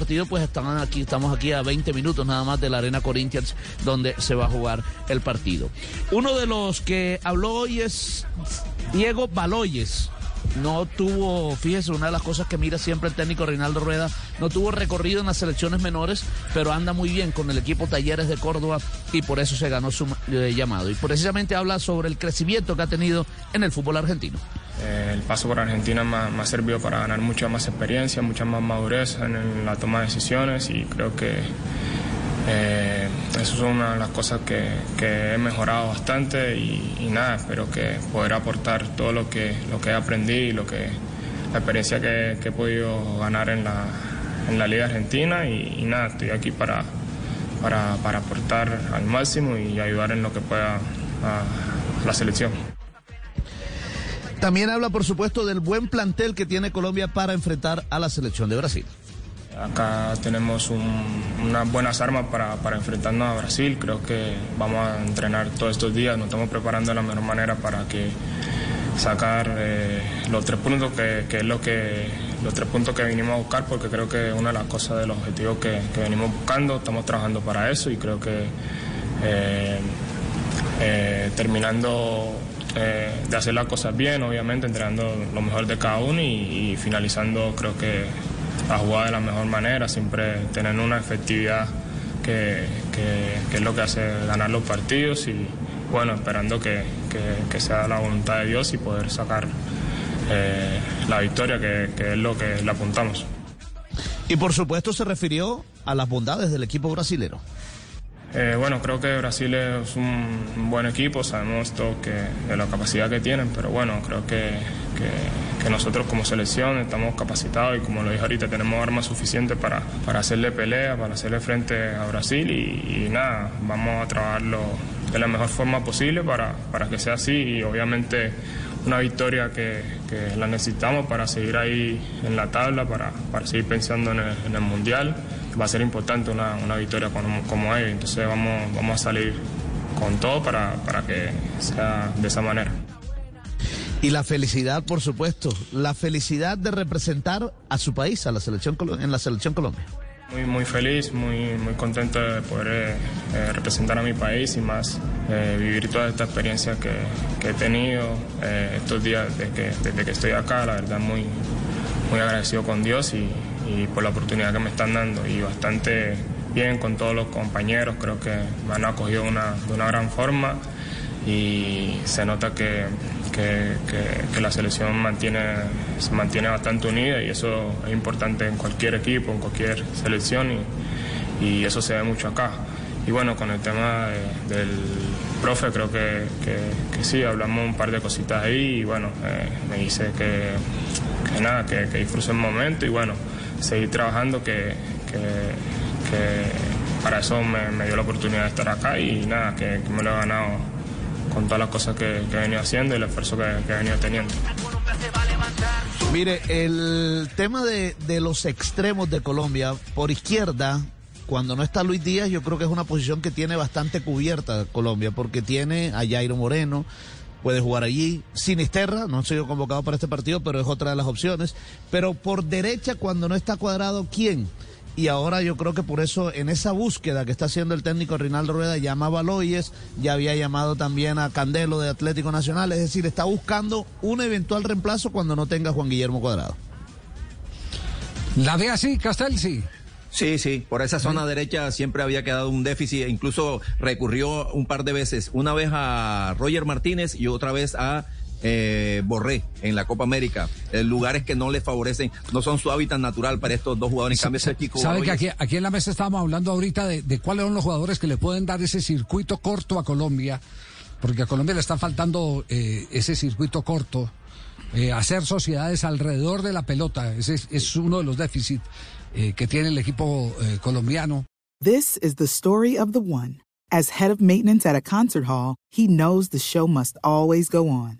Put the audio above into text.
partido, pues están aquí, estamos aquí a 20 minutos nada más de la Arena Corinthians, donde se va a jugar el partido. Uno de los que habló hoy es Diego Baloyes no tuvo, fíjese, una de las cosas que mira siempre el técnico Reinaldo Rueda, no tuvo recorrido en las selecciones menores, pero anda muy bien con el equipo Talleres de Córdoba y por eso se ganó su eh, llamado. Y precisamente habla sobre el crecimiento que ha tenido en el fútbol argentino. Eh, el paso por Argentina me, ha servido para ganar mucha más experiencia, mucha más madurez en la toma de decisiones y creo que eh, eso las cosas que, he mejorado bastante y, nada, espero que poder aportar todo lo que, lo que he aprendido y lo que, la experiencia que, he podido ganar en la, Liga Argentina y, nada, estoy aquí para, para, para, aportar al máximo y ayudar en lo que pueda a la selección. También habla, por supuesto, del buen plantel que tiene Colombia para enfrentar a la selección de Brasil. Acá tenemos unas buenas armas para, enfrentarnos a Brasil. Creo que vamos a entrenar todos estos días, nos estamos preparando de la mejor manera para que sacar eh, los tres puntos que, es lo que los tres puntos que vinimos a buscar porque creo que es una de las cosas de los objetivos que, venimos buscando estamos trabajando para eso y creo que eh, eh, terminando de hacer las cosas bien obviamente entrenando lo mejor de cada uno y finalizando creo que a jugar de la mejor manera, siempre tener una efectividad que, es lo que hace ganar los partidos y bueno, esperando que, sea la voluntad de Dios y poder sacar eh, la victoria, que, es lo que le apuntamos. Y por supuesto se refirió a las bondades del equipo brasilero. Eh, bueno, creo que Brasil es un buen equipo, sabemos todo que, de la capacidad que tienen, pero bueno, creo que, nosotros como selección estamos capacitados y como lo dije ahorita, tenemos armas suficientes para, para hacerle pelea, para hacerle frente a Brasil y, nada, vamos a trabajarlo de la mejor forma posible para, para que sea así y obviamente una victoria que, la necesitamos para seguir ahí en la tabla, para, para seguir pensando en el Mundial va a ser importante una, una victoria como, como hay, entonces vamos, vamos a salir con todo para, para que sea de esa manera. Y la felicidad, por supuesto, la felicidad de representar a su país, a la selección en la selección Colombia. Muy, muy feliz, muy, muy contento de poder eh, eh, representar a mi país y más eh, vivir toda esta experiencia que, que he tenido estos días desde que, desde que estoy acá. La verdad, muy, muy agradecido con Dios y, y por la oportunidad que me están dando y bastante bien con todos los compañeros, creo que me han acogido una, de una gran forma y se nota que, que, la selección mantiene, se mantiene bastante unida y eso es importante en cualquier equipo, en cualquier selección y, eso se ve mucho acá. Y bueno, con el tema del profe creo que, sí, hablamos un par de cositas ahí y bueno, eh, me dice que, nada, que disfrute el momento y bueno, seguir trabajando, que, para eso me, dio la oportunidad de estar acá y nada, que, me lo he ganado con todas las cosas que, he venido haciendo y el esfuerzo que, he venido teniendo. Mire, el tema de, de los extremos de Colombia, por izquierda, cuando no está Luis Díaz, yo creo que es una posición que tiene bastante cubierta Colombia, porque tiene a Jairo Moreno, puede jugar allí. Sinisterra, no ha sido convocado para este partido, pero es otra de las opciones. Pero por derecha, cuando no está cuadrado, ¿quién? Y ahora yo creo que por eso, en esa búsqueda que está haciendo el técnico Rinaldo Rueda, llamaba a Loyes, ya había llamado también a Candelo de Atlético Nacional, es decir, está buscando un eventual reemplazo cuando no tenga Juan Guillermo Cuadrado. La ve así, Castel, sí. Sí, sí, por esa zona derecha siempre había quedado un déficit, incluso recurrió un par de veces, una vez a Roger Martínez y otra vez a eh, Borré en la Copa América, eh, lugares que no le favorecen, no son su hábitat natural para estos dos jugadores. En cambio, ¿Sabe que aquí, aquí, en la mesa estábamos hablando ahorita de, cuáles son los jugadores que le pueden dar ese circuito corto a Colombia? Porque a Colombia le está faltando eh, ese circuito corto, eh, hacer sociedades alrededor de la pelota, ese es uno de los déficits eh, que tiene el equipo eh, colombiano. This is the story of the one. As head of maintenance at a concert hall, he knows the show must always go on.